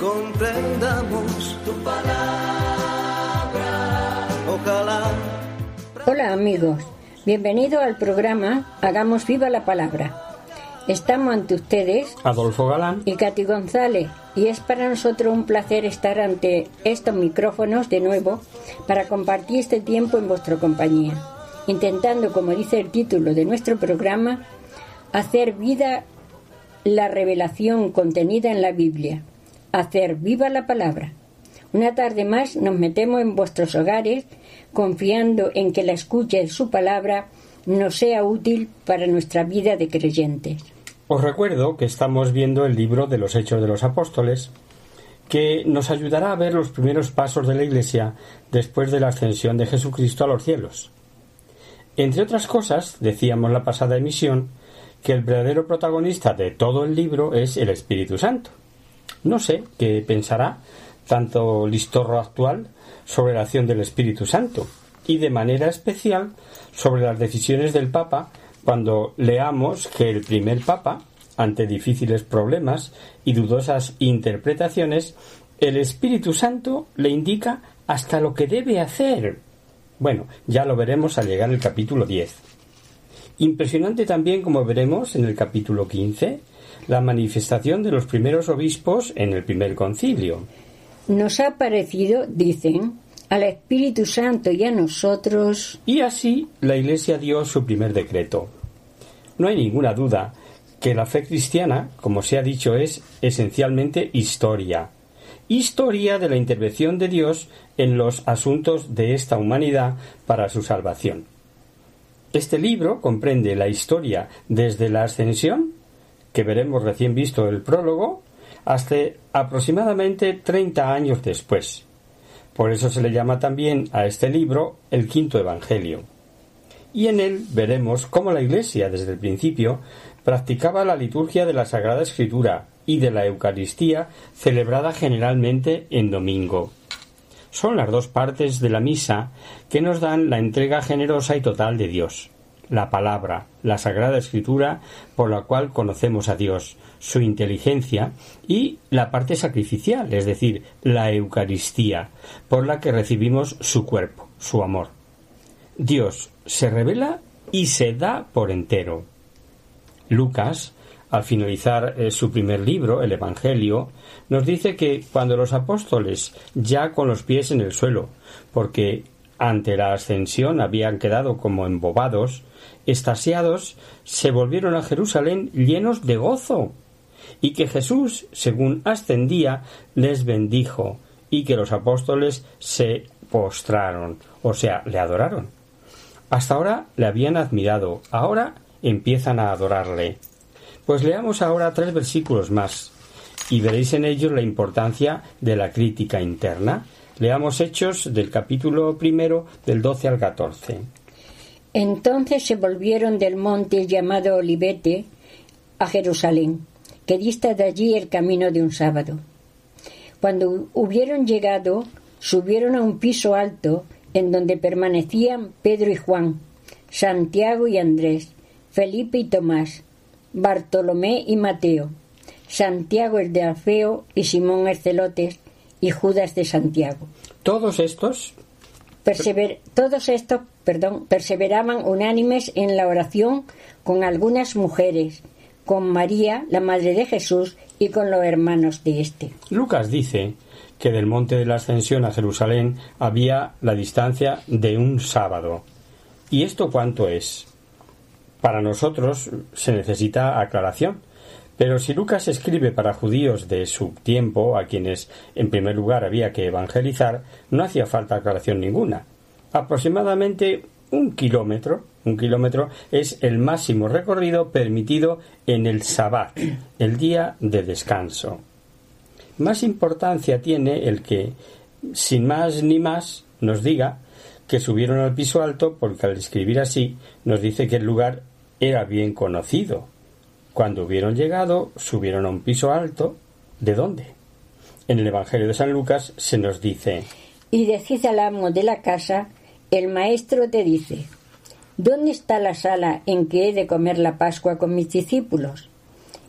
comprendamos tu palabra. Ojalá. Hola amigos, bienvenido al programa Hagamos viva la palabra. Estamos ante ustedes, Adolfo Galán y Katy González, y es para nosotros un placer estar ante estos micrófonos de nuevo para compartir este tiempo en vuestra compañía, intentando, como dice el título de nuestro programa, hacer vida la revelación contenida en la Biblia, hacer viva la palabra. Una tarde más nos metemos en vuestros hogares confiando en que la escucha de su palabra nos sea útil para nuestra vida de creyentes. Os recuerdo que estamos viendo el libro de los Hechos de los Apóstoles, que nos ayudará a ver los primeros pasos de la Iglesia después de la ascensión de Jesucristo a los cielos. Entre otras cosas, decíamos la pasada emisión, que el verdadero protagonista de todo el libro es el Espíritu Santo. No sé qué pensará tanto Listorro actual sobre la acción del Espíritu Santo y de manera especial sobre las decisiones del Papa cuando leamos que el primer Papa, ante difíciles problemas y dudosas interpretaciones, el Espíritu Santo le indica hasta lo que debe hacer. Bueno, ya lo veremos al llegar al capítulo 10. Impresionante también, como veremos en el capítulo 15, la manifestación de los primeros obispos en el primer concilio. Nos ha parecido, dicen, al Espíritu Santo y a nosotros. Y así la Iglesia dio su primer decreto. No hay ninguna duda que la fe cristiana, como se ha dicho, es esencialmente historia. Historia de la intervención de Dios en los asuntos de esta humanidad para su salvación. Este libro comprende la historia desde la ascensión, que veremos recién visto el prólogo, hasta aproximadamente 30 años después. Por eso se le llama también a este libro el quinto Evangelio. Y en él veremos cómo la Iglesia desde el principio practicaba la liturgia de la Sagrada Escritura y de la Eucaristía celebrada generalmente en domingo. Son las dos partes de la misa que nos dan la entrega generosa y total de Dios, la palabra, la Sagrada Escritura por la cual conocemos a Dios, su inteligencia y la parte sacrificial, es decir, la Eucaristía, por la que recibimos su cuerpo, su amor. Dios se revela y se da por entero. Lucas, al finalizar eh, su primer libro, el Evangelio, nos dice que cuando los apóstoles, ya con los pies en el suelo, porque ante la ascensión habían quedado como embobados, estasiados, se volvieron a Jerusalén llenos de gozo, y que Jesús, según ascendía, les bendijo, y que los apóstoles se postraron, o sea, le adoraron. Hasta ahora le habían admirado, ahora empiezan a adorarle. Pues leamos ahora tres versículos más, y veréis en ellos la importancia de la crítica interna. Leamos Hechos del capítulo primero del 12 al 14. Entonces se volvieron del monte llamado Olivete a Jerusalén, que dista de allí el camino de un sábado. Cuando hubieron llegado, subieron a un piso alto en donde permanecían Pedro y Juan, Santiago y Andrés, Felipe y Tomás, Bartolomé y Mateo, Santiago el de Alfeo y Simón el celotes y Judas de Santiago. Todos estos Persever- todos estos perdón, perseveraban unánimes en la oración con algunas mujeres, con María, la madre de Jesús, y con los hermanos de éste. Lucas dice que del monte de la ascensión a Jerusalén había la distancia de un sábado. ¿Y esto cuánto es? Para nosotros se necesita aclaración. Pero si Lucas escribe para judíos de su tiempo, a quienes en primer lugar había que evangelizar, no hacía falta aclaración ninguna. Aproximadamente un kilómetro, un kilómetro es el máximo recorrido permitido en el Sabbat, el día de descanso. Más importancia tiene el que, sin más ni más, nos diga que subieron al piso alto porque al escribir así nos dice que el lugar era bien conocido. Cuando hubieron llegado, subieron a un piso alto. ¿De dónde? En el Evangelio de San Lucas se nos dice Y decís al amo de la casa, el maestro te dice, ¿dónde está la sala en que he de comer la Pascua con mis discípulos?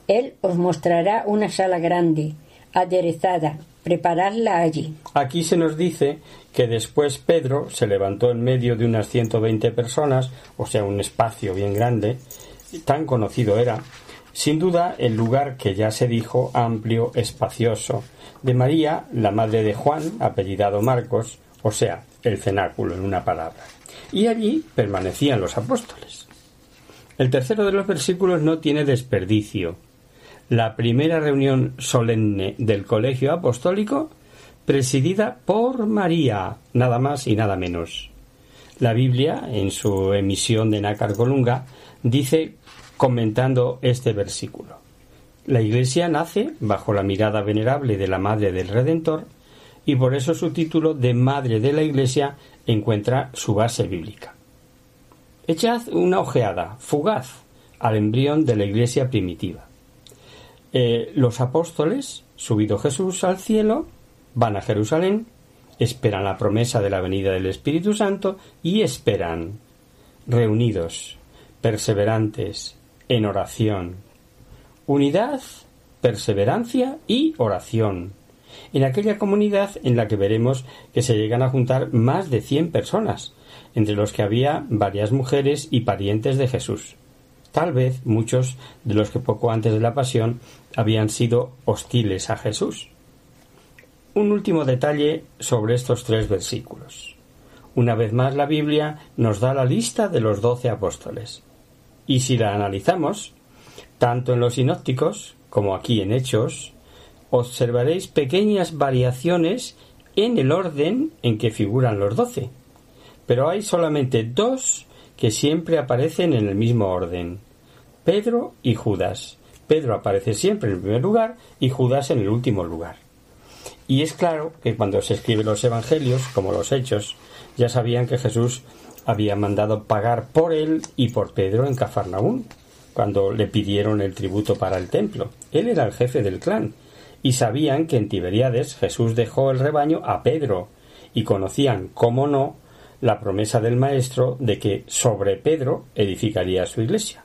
Él os mostrará una sala grande, aderezada, preparadla allí. Aquí se nos dice que después Pedro se levantó en medio de unas 120 personas, o sea, un espacio bien grande, tan conocido era, sin duda el lugar que ya se dijo amplio, espacioso, de María, la madre de Juan, apellidado Marcos, o sea, el cenáculo en una palabra. Y allí permanecían los apóstoles. El tercero de los versículos no tiene desperdicio. La primera reunión solemne del colegio apostólico presidida por María, nada más y nada menos. La Biblia, en su emisión de Nácar Colunga, dice, comentando este versículo, la Iglesia nace bajo la mirada venerable de la Madre del Redentor, y por eso su título de Madre de la Iglesia encuentra su base bíblica. Echad una ojeada, fugaz, al embrión de la Iglesia primitiva. Eh, los apóstoles, subido Jesús al cielo, van a Jerusalén, esperan la promesa de la venida del Espíritu Santo y esperan, reunidos, perseverantes, en oración. Unidad, perseverancia y oración. En aquella comunidad en la que veremos que se llegan a juntar más de cien personas, entre los que había varias mujeres y parientes de Jesús. Tal vez muchos de los que poco antes de la pasión habían sido hostiles a Jesús. Un último detalle sobre estos tres versículos. Una vez más la Biblia nos da la lista de los doce apóstoles. Y si la analizamos, tanto en los sinópticos como aquí en Hechos, observaréis pequeñas variaciones en el orden en que figuran los doce. Pero hay solamente dos que siempre aparecen en el mismo orden. Pedro y Judas. Pedro aparece siempre en el primer lugar y Judas en el último lugar. Y es claro que cuando se escriben los evangelios, como los hechos, ya sabían que Jesús había mandado pagar por él y por Pedro en Cafarnaún, cuando le pidieron el tributo para el templo. Él era el jefe del clan, y sabían que en Tiberiades Jesús dejó el rebaño a Pedro, y conocían, cómo no, la promesa del Maestro de que sobre Pedro edificaría su iglesia.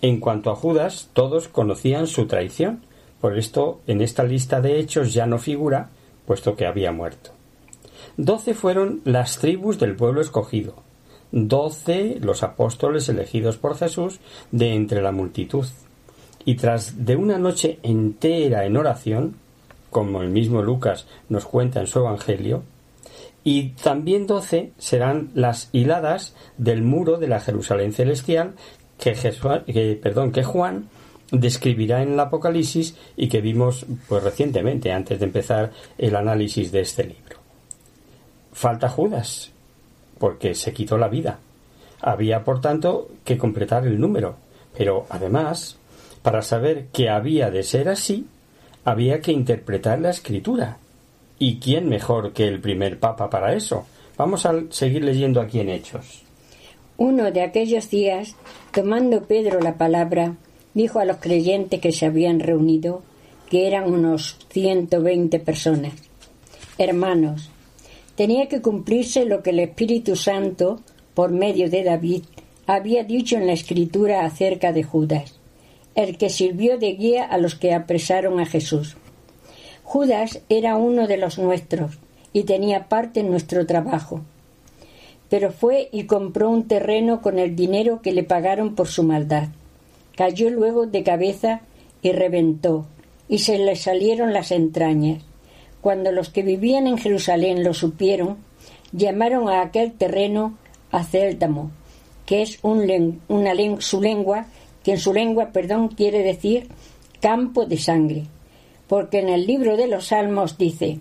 En cuanto a Judas, todos conocían su traición, por esto, en esta lista de hechos ya no figura, puesto que había muerto. Doce fueron las tribus del pueblo escogido, doce los apóstoles elegidos por Jesús de entre la multitud. Y tras de una noche entera en oración, como el mismo Lucas nos cuenta en su Evangelio, y también doce serán las hiladas del muro de la Jerusalén celestial que, perdón, que Juan describirá en el Apocalipsis y que vimos pues recientemente antes de empezar el análisis de este libro. Falta Judas, porque se quitó la vida. Había, por tanto, que completar el número, pero además, para saber que había de ser así, había que interpretar la escritura. ¿Y quién mejor que el primer papa para eso? Vamos a seguir leyendo aquí en Hechos. Uno de aquellos días, tomando Pedro la palabra, dijo a los creyentes que se habían reunido, que eran unos 120 personas, Hermanos, tenía que cumplirse lo que el Espíritu Santo, por medio de David, había dicho en la Escritura acerca de Judas, el que sirvió de guía a los que apresaron a Jesús. Judas era uno de los nuestros y tenía parte en nuestro trabajo. Pero fue y compró un terreno con el dinero que le pagaron por su maldad cayó luego de cabeza y reventó, y se le salieron las entrañas. Cuando los que vivían en Jerusalén lo supieron, llamaron a aquel terreno Acéltamo, que es un una su lengua, que en su lengua, perdón, quiere decir campo de sangre, porque en el libro de los Salmos dice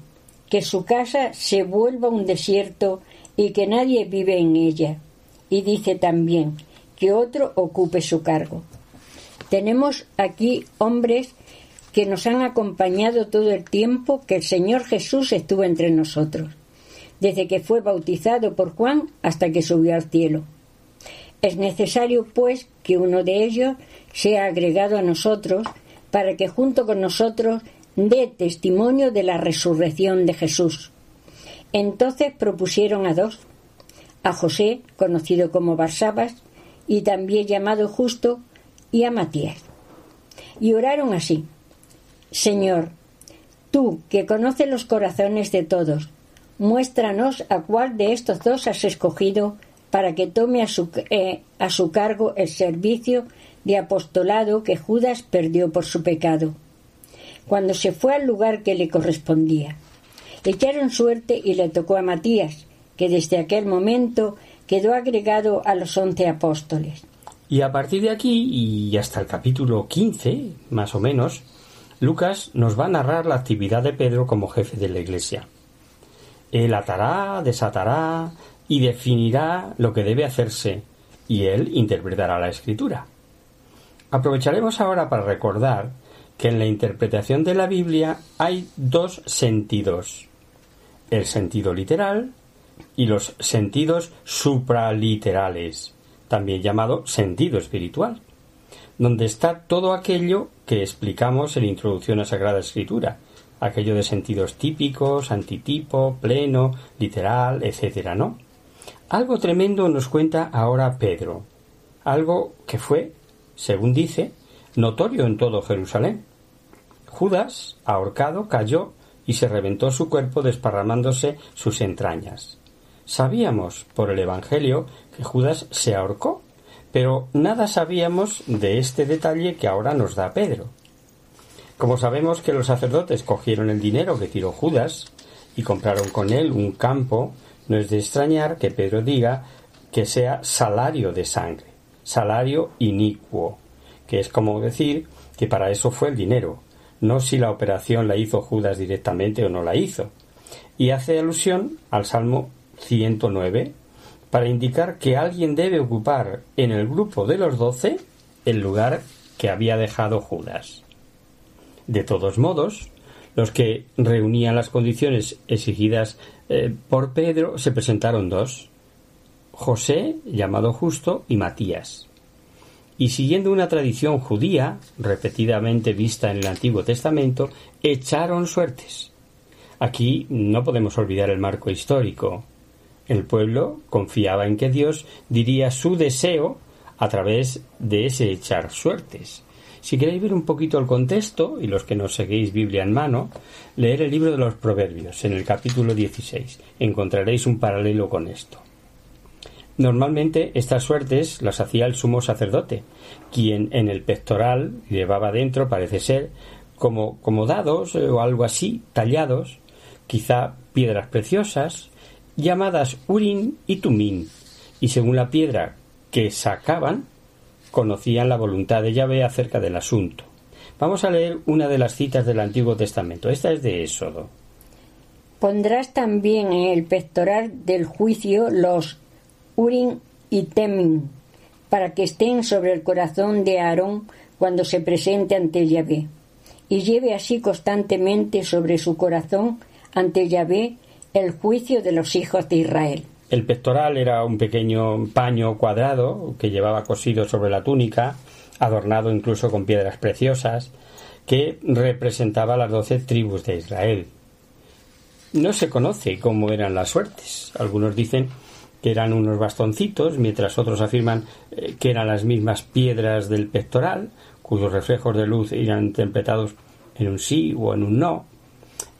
que su casa se vuelva un desierto y que nadie vive en ella, y dice también que otro ocupe su cargo. Tenemos aquí hombres que nos han acompañado todo el tiempo que el Señor Jesús estuvo entre nosotros, desde que fue bautizado por Juan hasta que subió al cielo. Es necesario, pues, que uno de ellos sea agregado a nosotros para que junto con nosotros dé testimonio de la resurrección de Jesús. Entonces propusieron a dos, a José, conocido como Barsabas, y también llamado Justo, y a Matías. Y oraron así, Señor, tú que conoces los corazones de todos, muéstranos a cuál de estos dos has escogido para que tome a su, eh, a su cargo el servicio de apostolado que Judas perdió por su pecado, cuando se fue al lugar que le correspondía. Echaron suerte y le tocó a Matías, que desde aquel momento quedó agregado a los once apóstoles. Y a partir de aquí y hasta el capítulo 15, más o menos, Lucas nos va a narrar la actividad de Pedro como jefe de la Iglesia. Él atará, desatará y definirá lo que debe hacerse, y él interpretará la escritura. Aprovecharemos ahora para recordar que en la interpretación de la Biblia hay dos sentidos, el sentido literal y los sentidos supraliterales, también llamado sentido espiritual, donde está todo aquello que explicamos en Introducción a Sagrada Escritura, aquello de sentidos típicos, antitipo, pleno, literal, etcétera, ¿no? Algo tremendo nos cuenta ahora Pedro, algo que fue, según dice, notorio en todo Jerusalén. Judas, ahorcado, cayó y se reventó su cuerpo desparramándose sus entrañas. Sabíamos por el Evangelio que Judas se ahorcó, pero nada sabíamos de este detalle que ahora nos da Pedro. Como sabemos que los sacerdotes cogieron el dinero que tiró Judas y compraron con él un campo, no es de extrañar que Pedro diga que sea salario de sangre, salario inicuo, que es como decir que para eso fue el dinero, no si la operación la hizo Judas directamente o no la hizo. Y hace alusión al Salmo 109 para indicar que alguien debe ocupar en el grupo de los doce el lugar que había dejado Judas. De todos modos, los que reunían las condiciones exigidas eh, por Pedro se presentaron dos, José, llamado justo, y Matías. Y siguiendo una tradición judía, repetidamente vista en el Antiguo Testamento, echaron suertes. Aquí no podemos olvidar el marco histórico. El pueblo confiaba en que Dios diría su deseo a través de ese echar suertes. Si queréis ver un poquito el contexto, y los que nos seguís Biblia en mano, leer el libro de los Proverbios, en el capítulo 16. Encontraréis un paralelo con esto. Normalmente estas suertes las hacía el sumo sacerdote, quien en el pectoral llevaba dentro, parece ser, como, como dados o algo así, tallados, quizá piedras preciosas, llamadas Urim y Tumim, y según la piedra que sacaban, conocían la voluntad de Yahvé acerca del asunto. Vamos a leer una de las citas del Antiguo Testamento. Esta es de Éxodo. Pondrás también en el pectoral del juicio los Urim y Temim, para que estén sobre el corazón de Aarón cuando se presente ante Yahvé, y lleve así constantemente sobre su corazón ante Yahvé el juicio de los hijos de Israel. El pectoral era un pequeño paño cuadrado que llevaba cosido sobre la túnica, adornado incluso con piedras preciosas, que representaba las doce tribus de Israel. No se conoce cómo eran las suertes. Algunos dicen que eran unos bastoncitos, mientras otros afirman eh, que eran las mismas piedras del pectoral, cuyos reflejos de luz eran interpretados en un sí o en un no.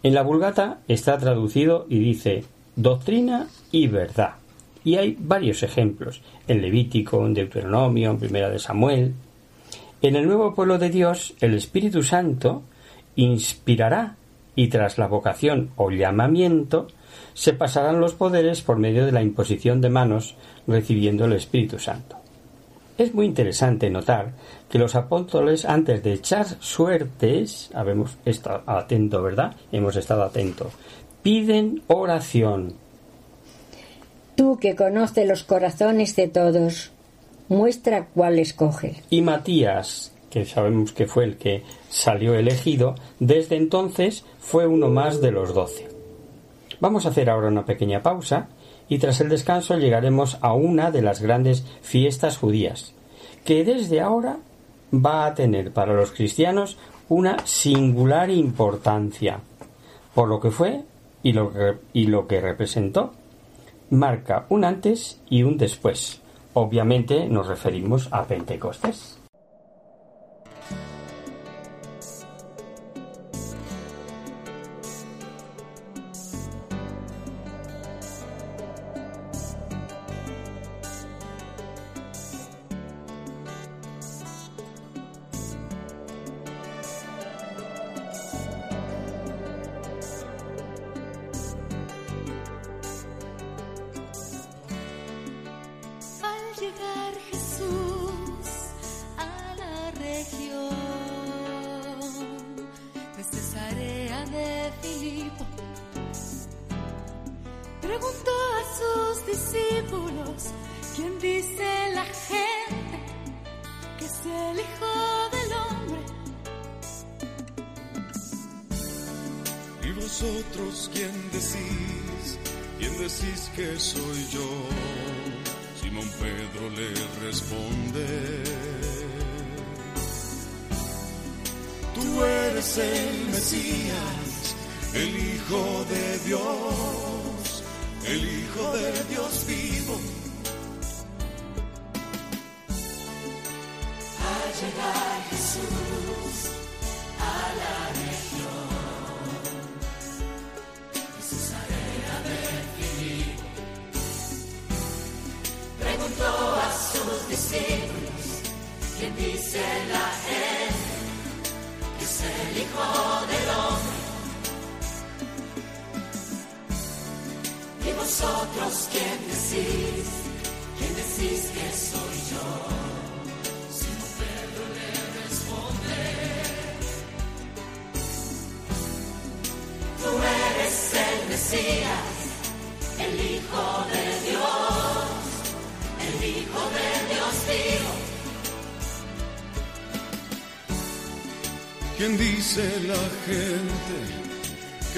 En la Vulgata está traducido y dice doctrina y verdad. Y hay varios ejemplos, en Levítico, en Deuteronomio, en Primera de Samuel. En el nuevo pueblo de Dios, el Espíritu Santo inspirará y tras la vocación o llamamiento se pasarán los poderes por medio de la imposición de manos recibiendo el Espíritu Santo. Es muy interesante notar que los apóstoles antes de echar suertes, habemos estado atento, ¿verdad? Hemos estado atentos. Piden oración. Tú que conoces los corazones de todos, muestra cuál escoge. Y Matías, que sabemos que fue el que salió elegido, desde entonces fue uno más de los doce. Vamos a hacer ahora una pequeña pausa y tras el descanso llegaremos a una de las grandes fiestas judías, que desde ahora va a tener para los cristianos una singular importancia, por lo que fue y lo que, y lo que representó. Marca un antes y un después. Obviamente nos referimos a Pentecostés.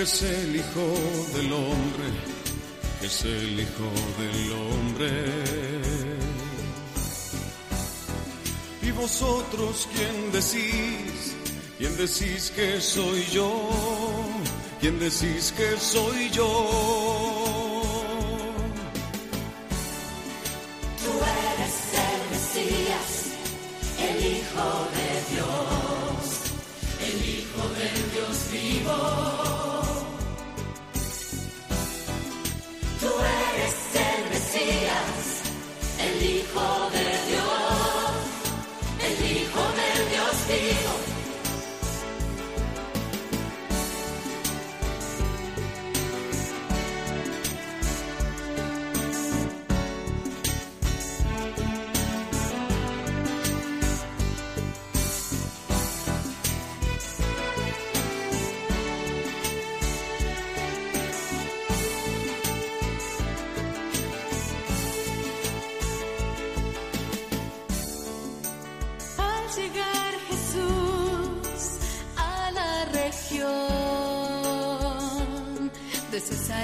Es el Hijo del Hombre, es el Hijo del Hombre. Y vosotros, ¿quién decís? ¿Quién decís que soy yo? ¿Quién decís que soy yo?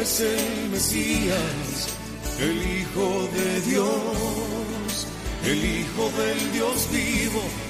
eres el Mesías, el Hijo de Dios, el Hijo del Dios vivo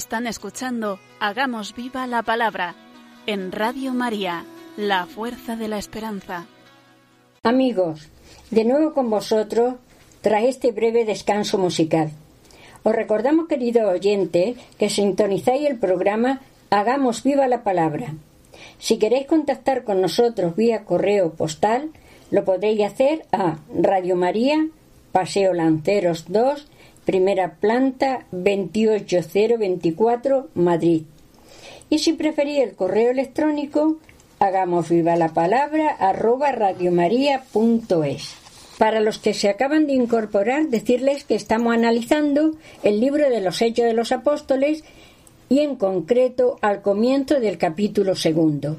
Están escuchando Hagamos viva la palabra en Radio María, la fuerza de la esperanza. Amigos, de nuevo con vosotros tras este breve descanso musical. Os recordamos, querido oyente, que sintonizáis el programa Hagamos viva la palabra. Si queréis contactar con nosotros vía correo postal, lo podéis hacer a Radio María, Paseo Lanceros 2, primera planta 28024, Madrid. Y si preferís el correo electrónico, hagamos viva la palabra arroba radiomaria.es. Para los que se acaban de incorporar, decirles que estamos analizando el libro de los Hechos de los Apóstoles y en concreto al comienzo del capítulo segundo.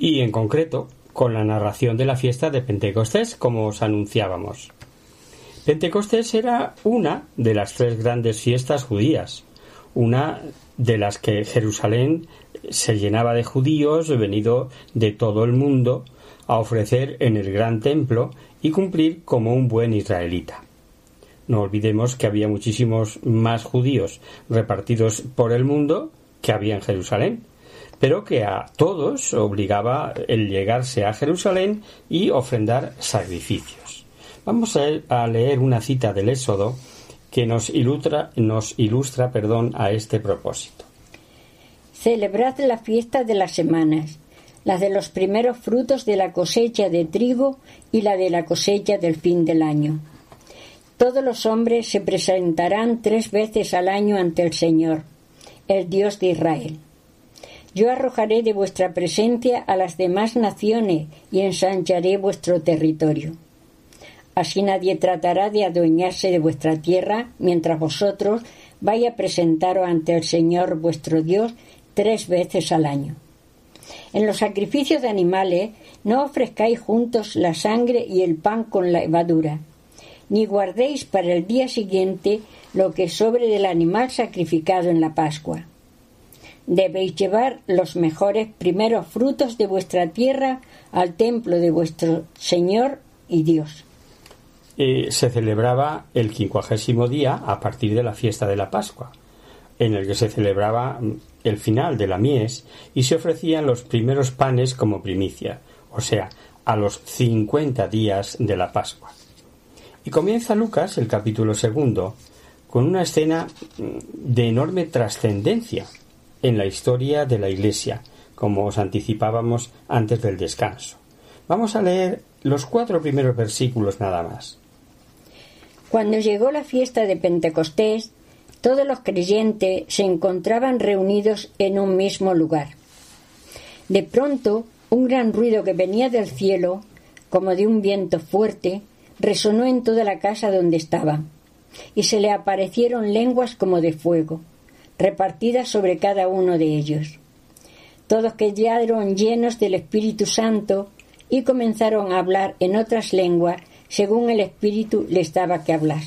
Y en concreto con la narración de la fiesta de Pentecostés, como os anunciábamos. Pentecostés era una de las tres grandes fiestas judías, una de las que Jerusalén se llenaba de judíos venido de todo el mundo a ofrecer en el gran templo y cumplir como un buen israelita. No olvidemos que había muchísimos más judíos repartidos por el mundo que había en Jerusalén, pero que a todos obligaba el llegarse a Jerusalén y ofrendar sacrificios. Vamos a leer una cita del Éxodo que nos ilustra, nos ilustra perdón, a este propósito. Celebrad la fiesta de las semanas, la de los primeros frutos de la cosecha de trigo y la de la cosecha del fin del año. Todos los hombres se presentarán tres veces al año ante el Señor, el Dios de Israel. Yo arrojaré de vuestra presencia a las demás naciones y ensancharé vuestro territorio. Así nadie tratará de adueñarse de vuestra tierra mientras vosotros vais a presentaros ante el Señor vuestro Dios tres veces al año. En los sacrificios de animales no ofrezcáis juntos la sangre y el pan con levadura, ni guardéis para el día siguiente lo que sobre del animal sacrificado en la Pascua. Debéis llevar los mejores primeros frutos de vuestra tierra al templo de vuestro Señor y Dios. Eh, se celebraba el quincuagésimo día a partir de la fiesta de la Pascua, en el que se celebraba mm, el final de la mies y se ofrecían los primeros panes como primicia, o sea, a los cincuenta días de la Pascua. Y comienza Lucas, el capítulo segundo, con una escena mm, de enorme trascendencia en la historia de la Iglesia, como os anticipábamos antes del descanso. Vamos a leer los cuatro primeros versículos nada más. Cuando llegó la fiesta de Pentecostés, todos los creyentes se encontraban reunidos en un mismo lugar. De pronto, un gran ruido que venía del cielo, como de un viento fuerte, resonó en toda la casa donde estaba, y se le aparecieron lenguas como de fuego, repartidas sobre cada uno de ellos. Todos quedaron llenos del Espíritu Santo y comenzaron a hablar en otras lenguas según el Espíritu les daba que hablar.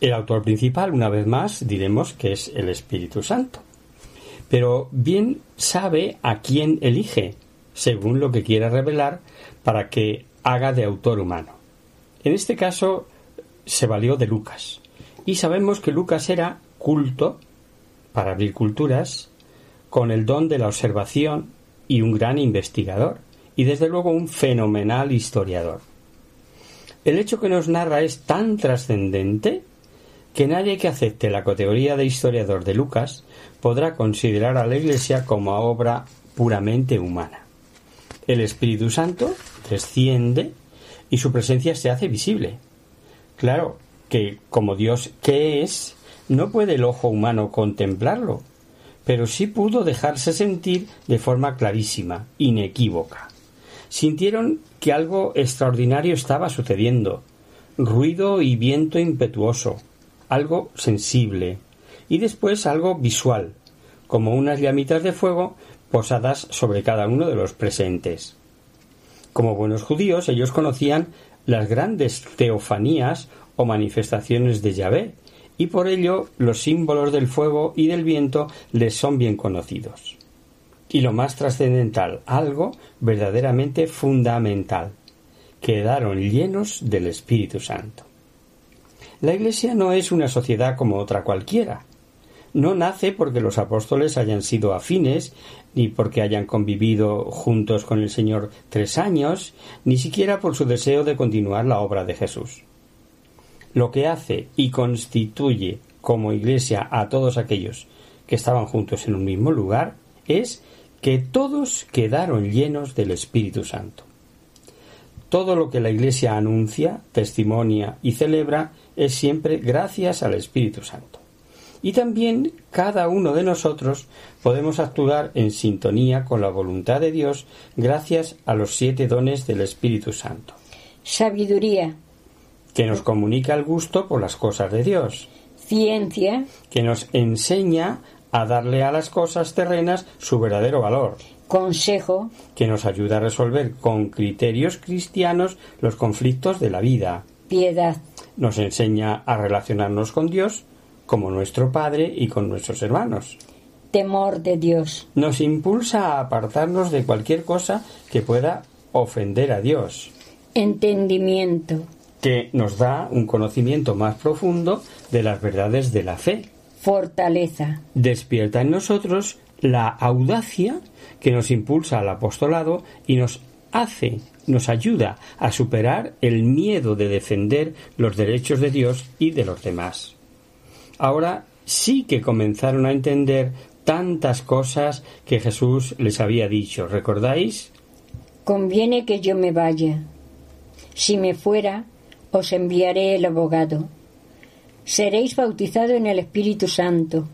El autor principal, una vez más, diremos que es el Espíritu Santo. Pero bien sabe a quién elige, según lo que quiera revelar, para que haga de autor humano. En este caso se valió de Lucas. Y sabemos que Lucas era culto, para abrir culturas, con el don de la observación y un gran investigador, y desde luego un fenomenal historiador. El hecho que nos narra es tan trascendente que nadie que acepte la categoría de historiador de Lucas podrá considerar a la Iglesia como obra puramente humana. El Espíritu Santo desciende y su presencia se hace visible. Claro que, como Dios que es, no puede el ojo humano contemplarlo, pero sí pudo dejarse sentir de forma clarísima, inequívoca. Sintieron que algo extraordinario estaba sucediendo, ruido y viento impetuoso, algo sensible, y después algo visual, como unas llamitas de fuego posadas sobre cada uno de los presentes. Como buenos judíos, ellos conocían las grandes teofanías o manifestaciones de Yahvé, y por ello los símbolos del fuego y del viento les son bien conocidos y lo más trascendental, algo verdaderamente fundamental, quedaron llenos del Espíritu Santo. La Iglesia no es una sociedad como otra cualquiera. no nace porque los apóstoles hayan sido afines, ni porque hayan convivido juntos con el Señor tres años, ni siquiera por su deseo de continuar la obra de Jesús. Lo que hace y constituye como iglesia a todos aquellos que estaban juntos en un mismo lugar es que todos quedaron llenos del Espíritu Santo. Todo lo que la Iglesia anuncia, testimonia y celebra es siempre gracias al Espíritu Santo. Y también cada uno de nosotros podemos actuar en sintonía con la voluntad de Dios gracias a los siete dones del Espíritu Santo. Sabiduría. Que nos comunica el gusto por las cosas de Dios. Ciencia. Que nos enseña a darle a las cosas terrenas su verdadero valor. Consejo. Que nos ayuda a resolver con criterios cristianos los conflictos de la vida. Piedad. Nos enseña a relacionarnos con Dios como nuestro Padre y con nuestros hermanos. Temor de Dios. Nos impulsa a apartarnos de cualquier cosa que pueda ofender a Dios. Entendimiento. Que nos da un conocimiento más profundo de las verdades de la fe. Fortaleza. Despierta en nosotros la audacia que nos impulsa al apostolado y nos hace, nos ayuda a superar el miedo de defender los derechos de Dios y de los demás ahora sí que comenzaron a entender tantas cosas que Jesús les había dicho. ¿Recordáis? Conviene que yo me vaya. Si me fuera, os enviaré el abogado. Seréis bautizados en el Espíritu Santo.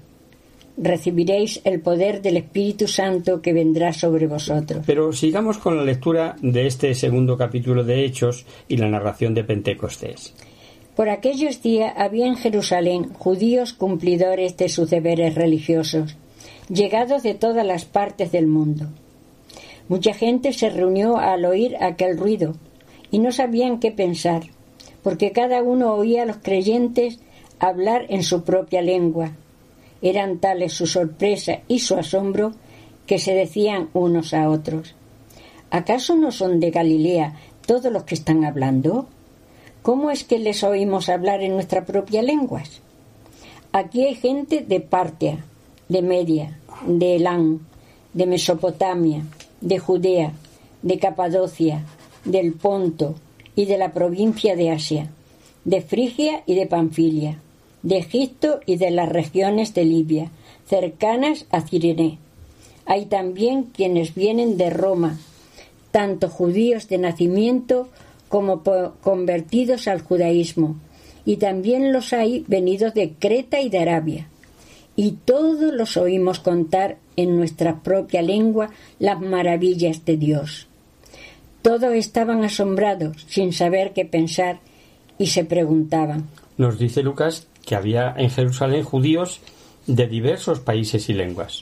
Recibiréis el poder del Espíritu Santo que vendrá sobre vosotros. Pero sigamos con la lectura de este segundo capítulo de Hechos y la narración de Pentecostés. Por aquellos días había en Jerusalén judíos cumplidores de sus deberes religiosos, llegados de todas las partes del mundo. Mucha gente se reunió al oír aquel ruido y no sabían qué pensar, porque cada uno oía a los creyentes hablar en su propia lengua. Eran tales su sorpresa y su asombro que se decían unos a otros ¿Acaso no son de Galilea todos los que están hablando? ¿Cómo es que les oímos hablar en nuestra propia lengua? Aquí hay gente de Partia, de Media, de Elán, de Mesopotamia, de Judea, de Capadocia, del Ponto y de la provincia de Asia, de Frigia y de Panfilia, de Egipto y de las regiones de Libia, cercanas a Cirene. Hay también quienes vienen de Roma, tanto judíos de nacimiento como convertidos al judaísmo, y también los hay venidos de Creta y de Arabia. Y todos los oímos contar en nuestra propia lengua las maravillas de Dios. Todos estaban asombrados, sin saber qué pensar, y se preguntaban. Nos dice Lucas que había en Jerusalén judíos de diversos países y lenguas.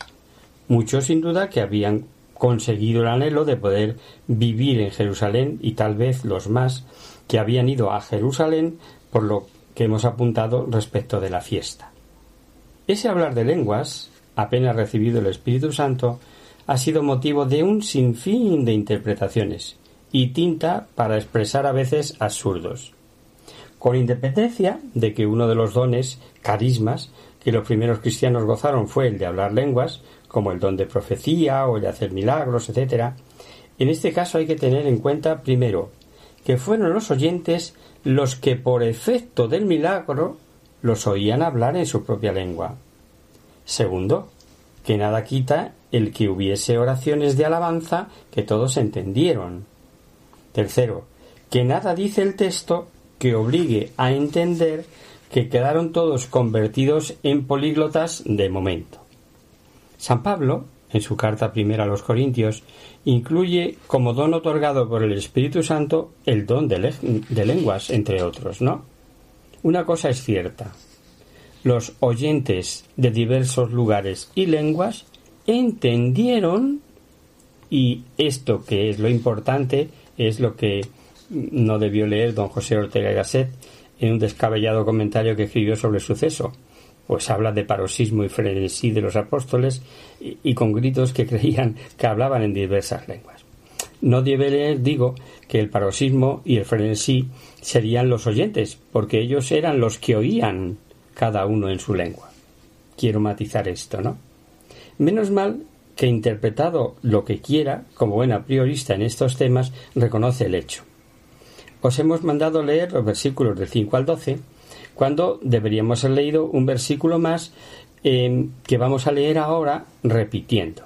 Muchos sin duda que habían conseguido el anhelo de poder vivir en Jerusalén y tal vez los más que habían ido a Jerusalén por lo que hemos apuntado respecto de la fiesta. Ese hablar de lenguas, apenas recibido el Espíritu Santo, ha sido motivo de un sinfín de interpretaciones y tinta para expresar a veces absurdos. Con independencia de que uno de los dones, carismas, que los primeros cristianos gozaron fue el de hablar lenguas, como el don de profecía o el de hacer milagros, etc., en este caso hay que tener en cuenta, primero, que fueron los oyentes los que por efecto del milagro los oían hablar en su propia lengua. Segundo, que nada quita el que hubiese oraciones de alabanza que todos entendieron. Tercero, que nada dice el texto que obligue a entender que quedaron todos convertidos en políglotas de momento. San Pablo, en su carta primera a los Corintios, incluye como don otorgado por el Espíritu Santo el don de, lenguas, entre otros, ¿no? Una cosa es cierta. Los oyentes de diversos lugares y lenguas entendieron y esto que es lo importante es lo que no debió leer don José Ortega y Gasset en un descabellado comentario que escribió sobre el suceso pues habla de paroxismo y frenesí de los apóstoles y, con gritos que creían que hablaban en diversas lenguas. No debe leer, digo, que el paroxismo y el frenesí serían los oyentes, porque ellos eran los que oían cada uno en su lengua. quiero matizar esto, ¿no? Menos mal que interpretado lo que quiera, como buena priorista en estos temas, reconoce el hecho. Os hemos mandado leer los versículos del 5 al 12, cuando deberíamos haber leído un versículo más eh, que vamos a leer ahora repitiendo.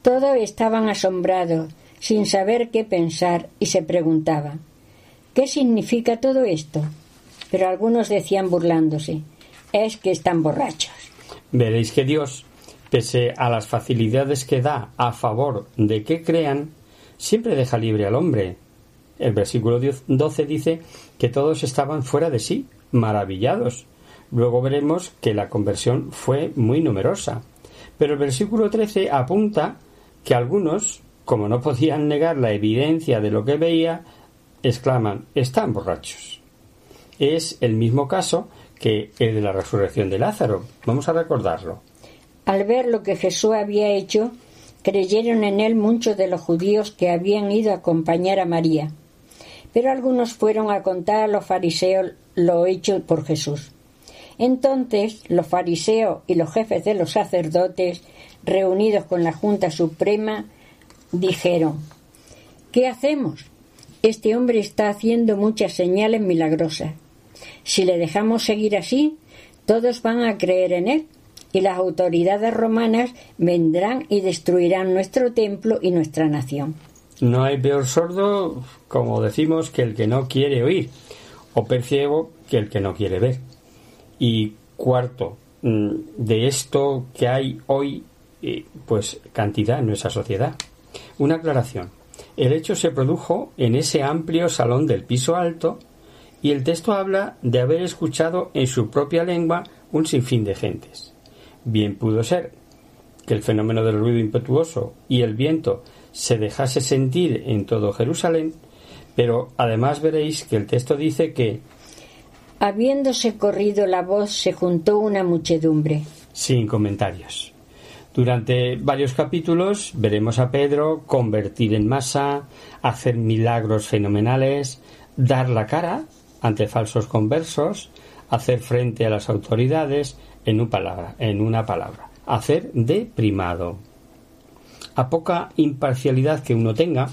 Todos estaban asombrados, sin saber qué pensar, y se preguntaban ¿Qué significa todo esto? Pero algunos decían burlándose es que están borrachos. Veréis que Dios, pese a las facilidades que da a favor de que crean, siempre deja libre al hombre. El versículo 12 dice que todos estaban fuera de sí, maravillados. Luego veremos que la conversión fue muy numerosa. Pero el versículo 13 apunta que algunos, como no podían negar la evidencia de lo que veía, exclaman están borrachos. Es el mismo caso que el de la resurrección de Lázaro. Vamos a recordarlo. Al ver lo que Jesús había hecho, creyeron en él muchos de los judíos que habían ido a acompañar a María. Pero algunos fueron a contar a los fariseos lo hecho por Jesús. Entonces los fariseos y los jefes de los sacerdotes, reunidos con la Junta Suprema, dijeron ¿Qué hacemos? Este hombre está haciendo muchas señales milagrosas. Si le dejamos seguir así, todos van a creer en él y las autoridades romanas vendrán y destruirán nuestro templo y nuestra nación. No hay peor sordo, como decimos, que el que no quiere oír, o percibo que el que no quiere ver. Y cuarto, mm, de esto que hay hoy, eh, pues cantidad en nuestra sociedad. Una aclaración. El hecho se produjo en ese amplio salón del piso alto y el texto habla de haber escuchado en su propia lengua un sinfín de gentes. Bien pudo ser que el fenómeno del ruido impetuoso y el viento se dejase sentir en todo Jerusalén, pero además veréis que el texto dice que Habiéndose corrido la voz, se juntó una muchedumbre. Sin comentarios. Durante varios capítulos veremos a Pedro convertir en masa, hacer milagros fenomenales, dar la cara ante falsos conversos, hacer frente a las autoridades, en, una palabra, en una palabra, hacer de primado. A poca imparcialidad que uno tenga,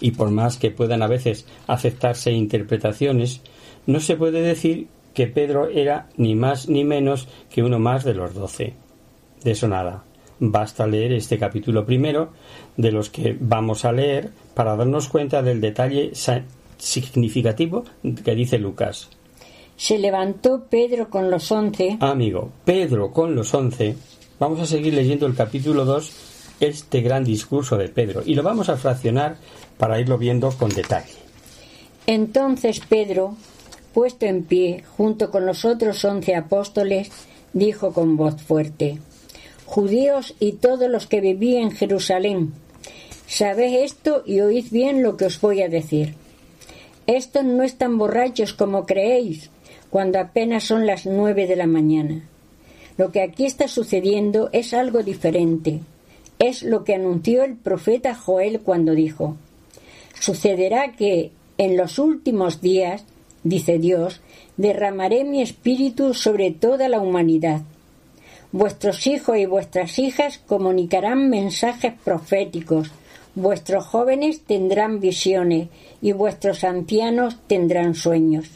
y por más que puedan a veces aceptarse interpretaciones, no se puede decir que Pedro era ni más ni menos que uno más de los doce. De eso nada. Basta leer este capítulo primero de los que vamos a leer para darnos cuenta del detalle significativo que dice Lucas. Se levantó Pedro con los once. Amigo, Pedro con los once. Vamos a seguir leyendo el capítulo 2, este gran discurso de Pedro, y lo vamos a fraccionar para irlo viendo con detalle. Entonces Pedro, puesto en pie, junto con los otros once apóstoles, dijo con voz fuerte, Judíos y todos los que vivían en Jerusalén, sabed esto y oíd bien lo que os voy a decir. Estos no están borrachos como creéis, cuando apenas son las nueve de la mañana. Lo que aquí está sucediendo es algo diferente. Es lo que anunció el profeta Joel cuando dijo, Sucederá que en los últimos días, dice Dios, derramaré mi espíritu sobre toda la humanidad. Vuestros hijos y vuestras hijas comunicarán mensajes proféticos, Vuestros jóvenes tendrán visiones y vuestros ancianos tendrán sueños.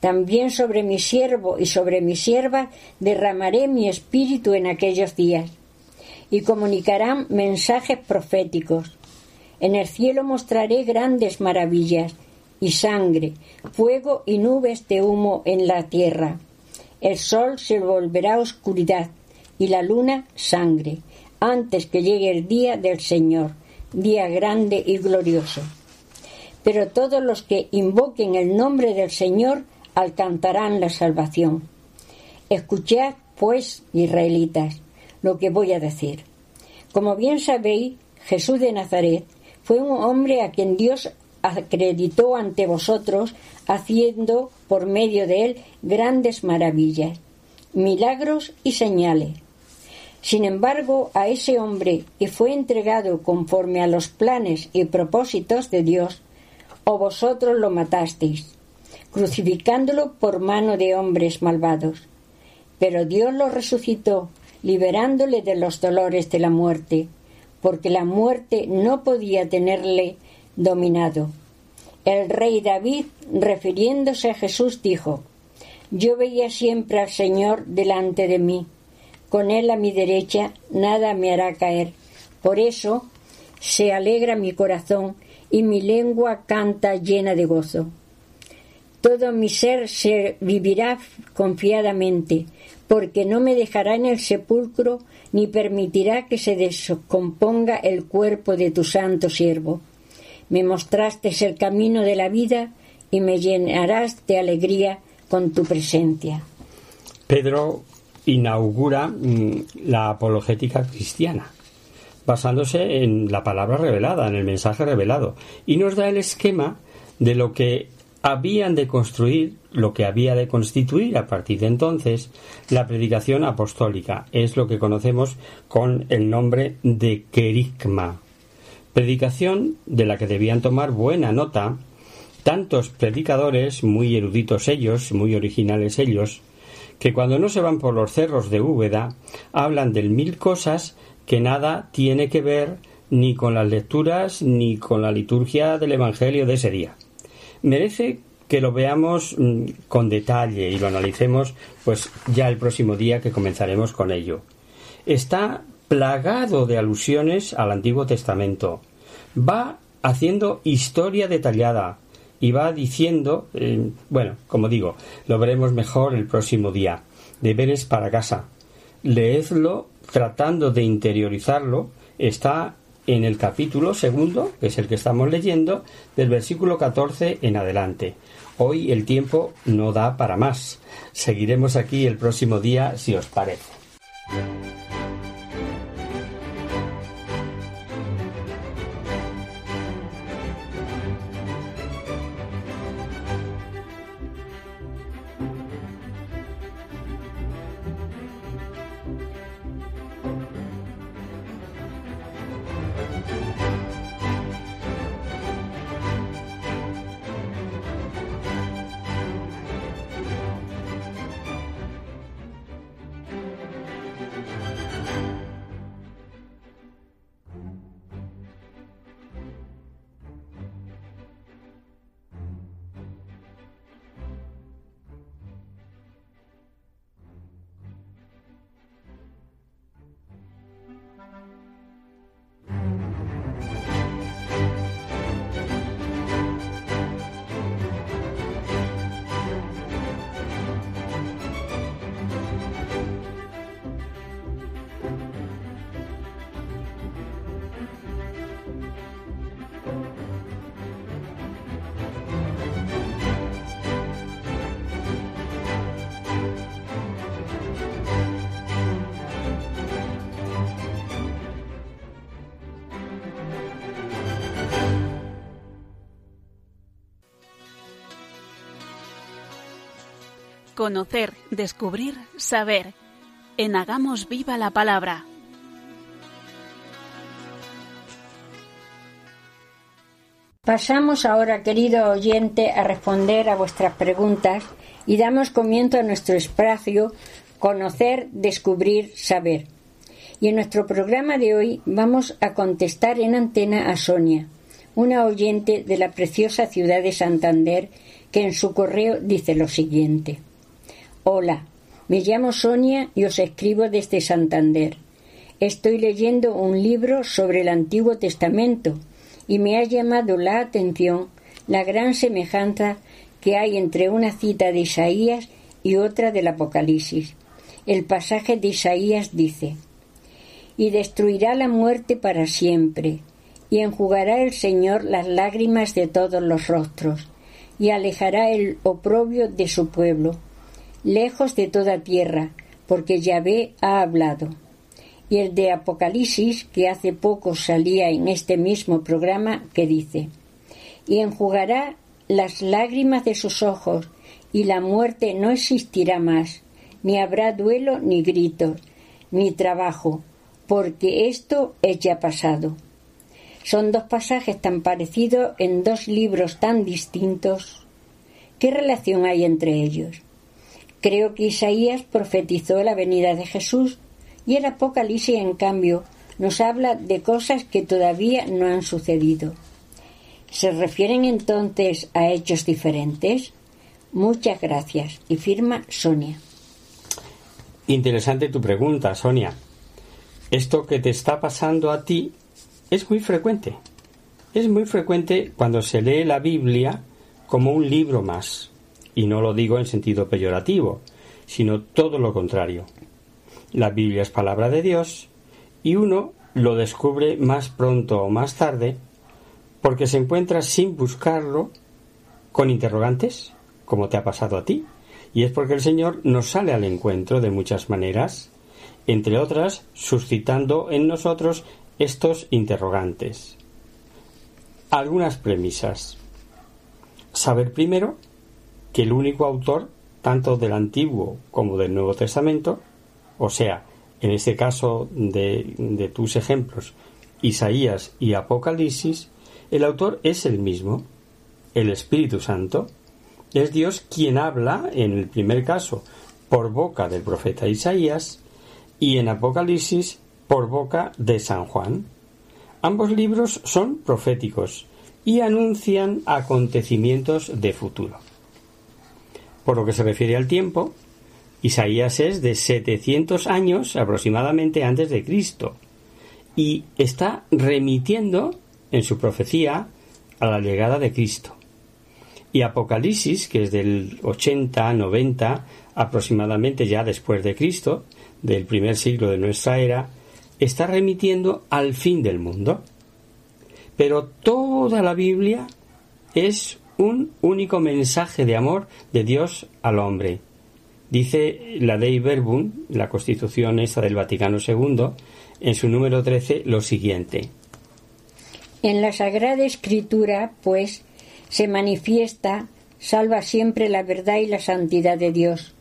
También sobre mi siervo y sobre mi sierva derramaré mi espíritu en aquellos días, y comunicarán mensajes proféticos. En el cielo mostraré grandes maravillas, y sangre, fuego y nubes de humo en la tierra. El sol se volverá oscuridad, y la luna sangre, antes que llegue el día del Señor día grande y glorioso. Pero todos los que invoquen el nombre del Señor alcanzarán la salvación. Escuchad, pues, israelitas, lo que voy a decir. Como bien sabéis, Jesús de Nazaret fue un hombre a quien Dios acreditó ante vosotros, haciendo por medio de él grandes maravillas, milagros y señales sin embargo, a ese hombre que fue entregado conforme a los planes y propósitos de Dios, o vosotros lo matasteis, crucificándolo por mano de hombres malvados. Pero Dios lo resucitó, liberándole de los dolores de la muerte, porque la muerte no podía tenerle dominado. El rey David, refiriéndose a Jesús, dijo, Yo veía siempre al Señor delante de mí, con Él a mi derecha nada me hará caer. Por eso se alegra mi corazón y mi lengua canta llena de gozo. Todo mi ser se vivirá confiadamente, porque no me dejará en el sepulcro ni permitirá que se descomponga el cuerpo de tu santo siervo. Me mostraste el camino de la vida y me llenarás de alegría con tu presencia. Pedro inaugura mm, la apologética cristiana, basándose en la palabra revelada, en el mensaje revelado, y nos da el esquema de lo que habían de construir, lo que había de constituir a partir de entonces la predicación apostólica. Es lo que conocemos con el nombre de querigma. Predicación de la que debían tomar buena nota tantos predicadores, muy eruditos ellos, muy originales ellos, que cuando no se van por los cerros de Úbeda hablan de mil cosas que nada tiene que ver ni con las lecturas ni con la liturgia del Evangelio de ese día merece que lo veamos mm, con detalle y lo analicemos pues ya el próximo día que comenzaremos con ello. Está plagado de alusiones al Antiguo Testamento. Va haciendo historia detallada y va diciendo, eh, bueno, como digo, lo veremos mejor el próximo día. Deberes para casa. Leedlo tratando de interiorizarlo. Está en el capítulo segundo, que es el que estamos leyendo, del versículo 14 en adelante. Hoy el tiempo no da para más. Seguiremos aquí el próximo día si os parece. Conocer, descubrir, saber. En Hagamos Viva la Palabra. Pasamos ahora, querido oyente, a responder a vuestras preguntas y damos comienzo a nuestro espacio Conocer, Descubrir, Saber. Y en nuestro programa de hoy vamos a contestar en antena a Sonia, una oyente de la preciosa ciudad de Santander, que en su correo dice lo siguiente. Hola, me llamo Sonia y os escribo desde Santander. Estoy leyendo un libro sobre el Antiguo Testamento y me ha llamado la atención la gran semejanza que hay entre una cita de Isaías y otra del Apocalipsis. El pasaje de Isaías dice Y destruirá la muerte para siempre, y enjugará el Señor las lágrimas de todos los rostros, y alejará el oprobio de su pueblo lejos de toda tierra, porque Yahvé ha hablado. Y el de Apocalipsis, que hace poco salía en este mismo programa, que dice, y enjugará las lágrimas de sus ojos, y la muerte no existirá más, ni habrá duelo ni gritos, ni trabajo, porque esto es ya pasado. Son dos pasajes tan parecidos en dos libros tan distintos. ¿Qué relación hay entre ellos? Creo que Isaías profetizó la venida de Jesús y el Apocalipsis, en cambio, nos habla de cosas que todavía no han sucedido. ¿Se refieren entonces a hechos diferentes? Muchas gracias. Y firma Sonia. Interesante tu pregunta, Sonia. Esto que te está pasando a ti es muy frecuente. Es muy frecuente cuando se lee la Biblia como un libro más. Y no lo digo en sentido peyorativo, sino todo lo contrario. La Biblia es palabra de Dios y uno lo descubre más pronto o más tarde porque se encuentra sin buscarlo con interrogantes, como te ha pasado a ti. Y es porque el Señor nos sale al encuentro de muchas maneras, entre otras suscitando en nosotros estos interrogantes. Algunas premisas. Saber primero que el único autor, tanto del Antiguo como del Nuevo Testamento, o sea, en este caso de, de tus ejemplos, Isaías y Apocalipsis, el autor es el mismo, el Espíritu Santo, es Dios quien habla, en el primer caso, por boca del profeta Isaías y en Apocalipsis por boca de San Juan. Ambos libros son proféticos y anuncian acontecimientos de futuro. Por lo que se refiere al tiempo, Isaías es de 700 años aproximadamente antes de Cristo y está remitiendo en su profecía a la llegada de Cristo y Apocalipsis, que es del 80, 90 aproximadamente ya después de Cristo, del primer siglo de nuestra era, está remitiendo al fin del mundo. Pero toda la Biblia es un único mensaje de amor de Dios al hombre. Dice la Dei Verbum, la constitución esa del Vaticano II, en su número 13, lo siguiente. En la Sagrada Escritura, pues, se manifiesta, salva siempre la verdad y la santidad de Dios,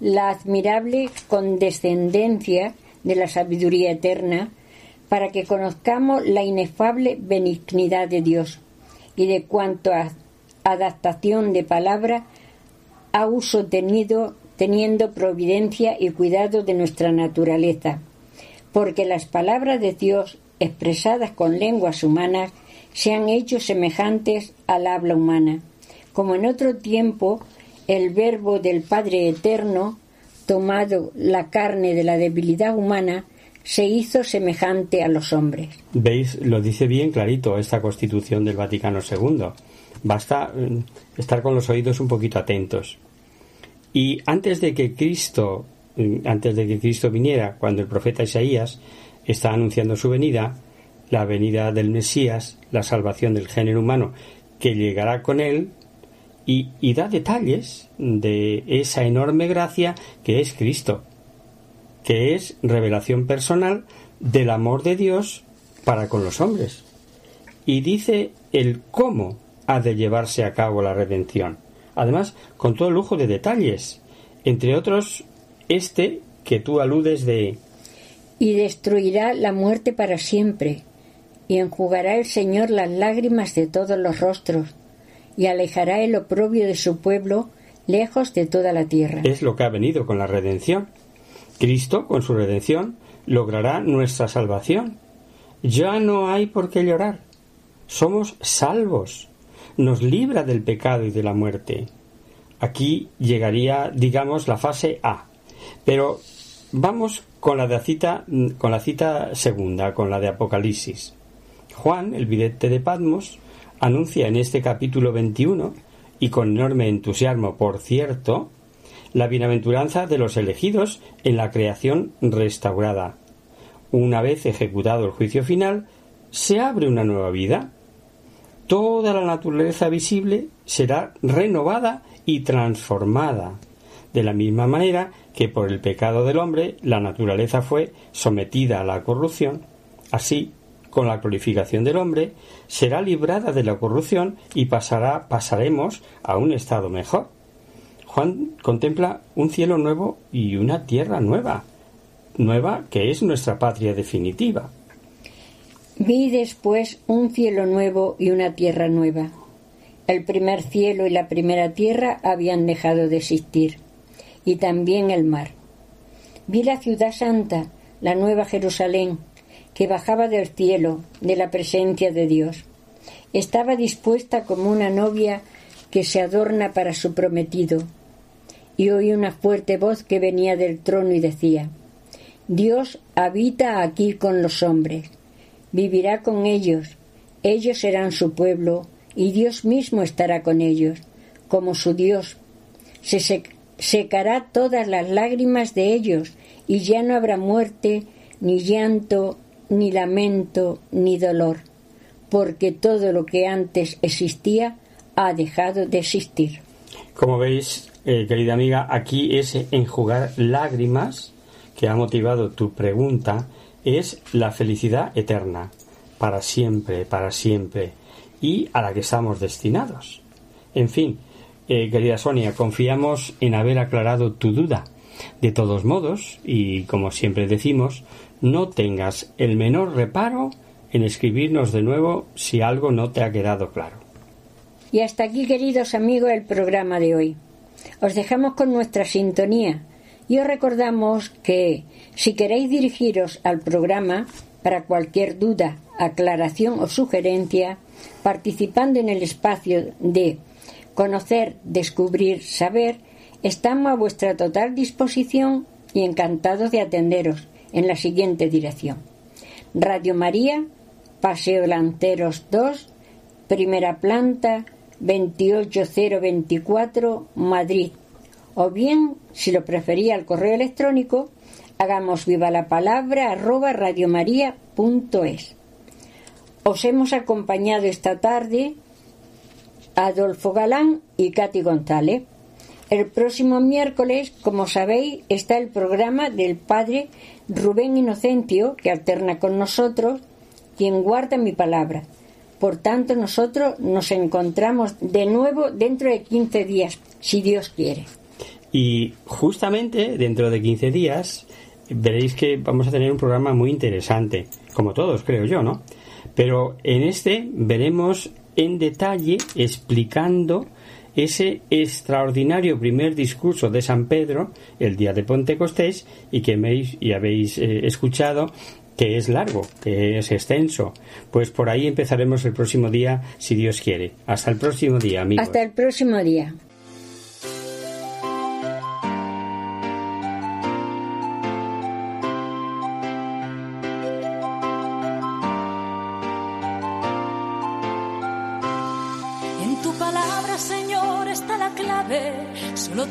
la admirable condescendencia de la sabiduría eterna, para que conozcamos la inefable benignidad de Dios y de cuanto adaptación de palabra a uso tenido teniendo providencia y cuidado de nuestra naturaleza, porque las palabras de Dios expresadas con lenguas humanas se han hecho semejantes al habla humana, como en otro tiempo el verbo del Padre Eterno, tomado la carne de la debilidad humana, se hizo semejante a los hombres. ¿Veis? Lo dice bien clarito esta constitución del Vaticano II. Basta mm, estar con los oídos un poquito atentos. Y antes de que Cristo, mm, antes de que Cristo viniera, cuando el profeta Isaías está anunciando su venida, la venida del Mesías, la salvación del género humano que llegará con él y, da detalles de esa enorme gracia que es Cristo, que es revelación personal del amor de Dios para con los hombres. Y dice el cómo ha de llevarse a cabo la redención. Además, con todo lujo de detalles, entre otros este que tú aludes de y destruirá la muerte para siempre y enjugará el Señor las lágrimas de todos los rostros, y alejará el oprobio de su pueblo lejos de toda la tierra. Es lo que ha venido con la redención. Cristo, con su redención, logrará nuestra salvación. Ya no hay por qué llorar. Somos salvos. Nos libra del pecado y de la muerte. Aquí llegaría, digamos, la fase A. Pero vamos con la, cita segunda, con la de Apocalipsis. Juan, el vidente de Patmos, anuncia en este capítulo 21, y con enorme entusiasmo, por cierto, la bienaventuranza de los elegidos en la creación restaurada. Una vez ejecutado el juicio final, se abre una nueva vida. Toda la naturaleza visible será renovada y transformada, de la misma manera que por el pecado del hombre la naturaleza fue sometida a la corrupción, así con la glorificación del hombre, será librada de la corrupción y pasará, pasaremos a un estado mejor. Juan contempla un cielo nuevo y una tierra nueva, nueva que es nuestra patria definitiva. Vi después un cielo nuevo y una tierra nueva. El primer cielo y la primera tierra habían dejado de existir, y también el mar. Vi la ciudad santa, la nueva Jerusalén, que bajaba del cielo, de la presencia de Dios. Estaba dispuesta como una novia que se adorna para su prometido. Y oí una fuerte voz que venía del trono y decía, Dios habita aquí con los hombres, vivirá con ellos, ellos serán su pueblo, y Dios mismo estará con ellos, como su Dios. Se secará todas las lágrimas de ellos, y ya no habrá muerte, ni llanto, ni lamento, ni dolor, porque todo lo que antes existía ha dejado de existir. Como veis, eh, querida amiga, aquí es enjugar lágrimas que ha motivado tu pregunta, es la felicidad eterna, para siempre, para siempre, y a la que estamos destinados. En fin, eh, querida Sonia, confiamos en haber aclarado tu duda. De todos modos, y como siempre decimos, no tengas el menor reparo en escribirnos de nuevo si algo no te ha quedado claro. Y hasta aquí, queridos amigos, el programa de hoy. Os dejamos con nuestra sintonía y os recordamos que si queréis dirigiros al programa para cualquier duda, aclaración o sugerencia, participando en el espacio de conocer, descubrir, saber, estamos a vuestra total disposición y encantados de atenderos en la siguiente dirección. Radio María, Paseo Lanceros 2, primera planta, 28024, Madrid. O bien, si lo prefería al correo electrónico, hagamos viva la palabra arroba radiomaria.es. Os hemos acompañado esta tarde Adolfo Galán y Katy González. El próximo miércoles, como sabéis, está el programa del padre Rubén Inocencio, que alterna con nosotros, quien guarda mi palabra. Por tanto, nosotros nos encontramos de nuevo dentro de 15 días, si Dios quiere. Y justamente dentro de 15 días veréis que vamos a tener un programa muy interesante, como todos, creo yo, ¿no? Pero en este veremos en detalle explicando ese extraordinario primer discurso de San Pedro el día de Pentecostés y que habéis, y habéis eh, escuchado que es largo, que es extenso. Pues por ahí empezaremos el próximo día, si Dios quiere. Hasta el próximo día, amigos. Hasta el próximo día.